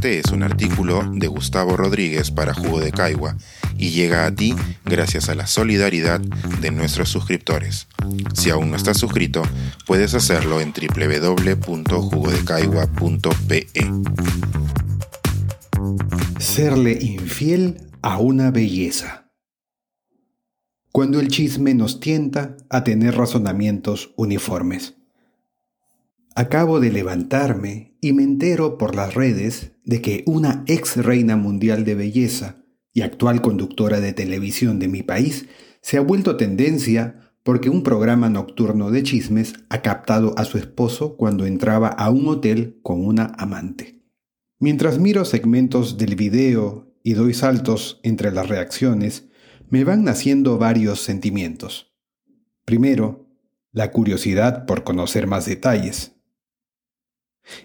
Este es un artículo de Gustavo Rodríguez para Jugo de Caigua y llega a ti gracias a la solidaridad de nuestros suscriptores. Si aún no estás suscrito, puedes hacerlo en www.jugodecaigua.pe. Serle infiel a una belleza. Cuando el chisme nos tienta a tener razonamientos uniformes. Acabo de levantarme y me entero por las redes de que una ex reina mundial de belleza y actual conductora de televisión de mi país se ha vuelto tendencia porque un programa nocturno de chismes ha captado a su esposo cuando entraba a un hotel con una amante. Mientras miro segmentos del video y doy saltos entre las reacciones, me van naciendo varios sentimientos. Primero, la curiosidad por conocer más detalles.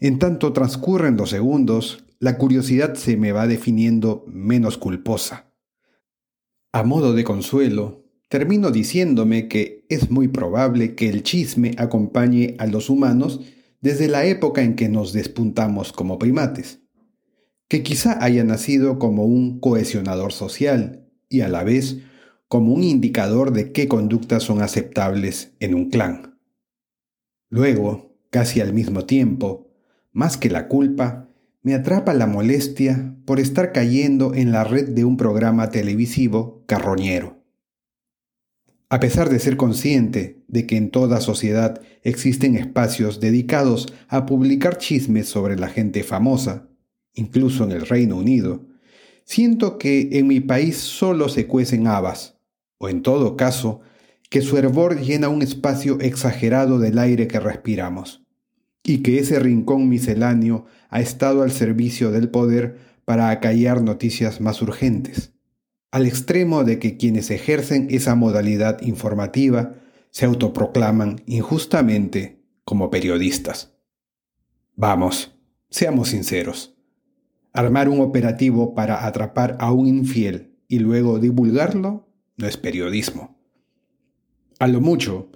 En tanto transcurren los segundos, la curiosidad se me va definiendo menos culposa. A modo de consuelo, termino diciéndome que es muy probable que el chisme acompañe a los humanos desde la época en que nos despuntamos como primates, que quizá haya nacido como un cohesionador social y a la vez como un indicador de qué conductas son aceptables en un clan. Luego, casi al mismo tiempo, más que la culpa, me atrapa la molestia por estar cayendo en la red de un programa televisivo carroñero. A pesar de ser consciente de que en toda sociedad existen espacios dedicados a publicar chismes sobre la gente famosa, incluso en el Reino Unido, siento que en mi país solo se cuecen habas, o en todo caso, que su hervor llena un espacio exagerado del aire que respiramos y que ese rincón misceláneo ha estado al servicio del poder para acallar noticias más urgentes, al extremo de que quienes ejercen esa modalidad informativa se autoproclaman injustamente como periodistas. Vamos, seamos sinceros. Armar un operativo para atrapar a un infiel y luego divulgarlo no es periodismo. A lo mucho,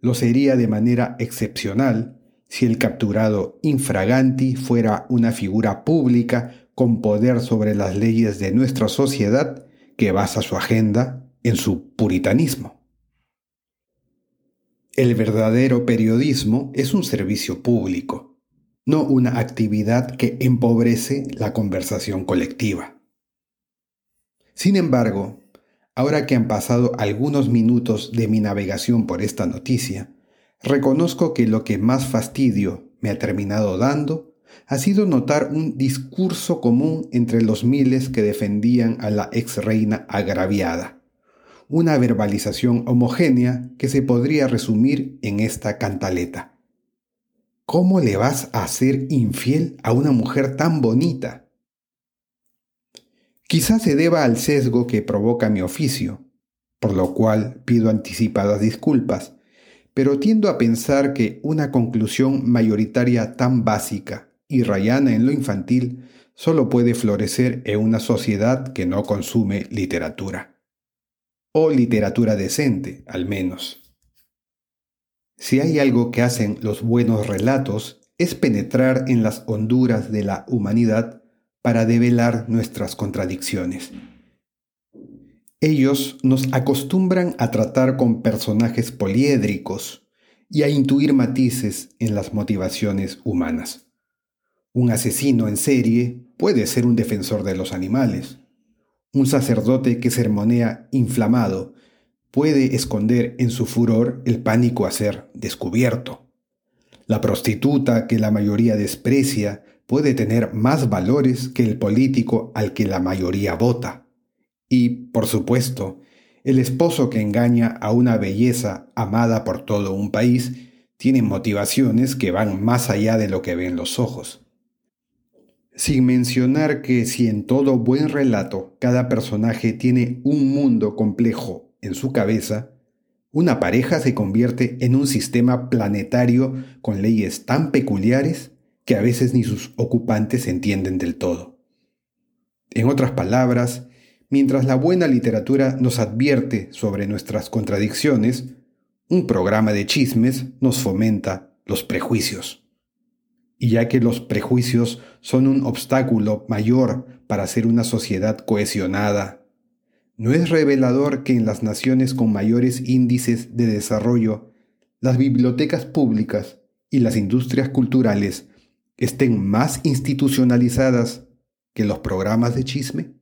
lo sería de manera excepcional si el capturado infraganti fuera una figura pública con poder sobre las leyes de nuestra sociedad que basa su agenda en su puritanismo. El verdadero periodismo es un servicio público, no una actividad que empobrece la conversación colectiva. Sin embargo, ahora que han pasado algunos minutos de mi navegación por esta noticia, Reconozco que lo que más fastidio me ha terminado dando ha sido notar un discurso común entre los miles que defendían a la ex reina agraviada, una verbalización homogénea que se podría resumir en esta cantaleta. ¿Cómo le vas a ser infiel a una mujer tan bonita? Quizás se deba al sesgo que provoca mi oficio, por lo cual pido anticipadas disculpas, pero tiendo a pensar que una conclusión mayoritaria tan básica y rayana en lo infantil solo puede florecer en una sociedad que no consume literatura. O literatura decente, al menos. Si hay algo que hacen los buenos relatos es penetrar en las honduras de la humanidad para develar nuestras contradicciones. Ellos nos acostumbran a tratar con personajes poliédricos y a intuir matices en las motivaciones humanas. Un asesino en serie puede ser un defensor de los animales. Un sacerdote que sermonea inflamado puede esconder en su furor el pánico a ser descubierto. La prostituta que la mayoría desprecia puede tener más valores que el político al que la mayoría vota. Y, por supuesto, el esposo que engaña a una belleza amada por todo un país tiene motivaciones que van más allá de lo que ven los ojos. Sin mencionar que si en todo buen relato cada personaje tiene un mundo complejo en su cabeza, una pareja se convierte en un sistema planetario con leyes tan peculiares que a veces ni sus ocupantes entienden del todo. En otras palabras, Mientras la buena literatura nos advierte sobre nuestras contradicciones, un programa de chismes nos fomenta los prejuicios. Y ya que los prejuicios son un obstáculo mayor para hacer una sociedad cohesionada, ¿no es revelador que en las naciones con mayores índices de desarrollo, las bibliotecas públicas y las industrias culturales estén más institucionalizadas que los programas de chisme?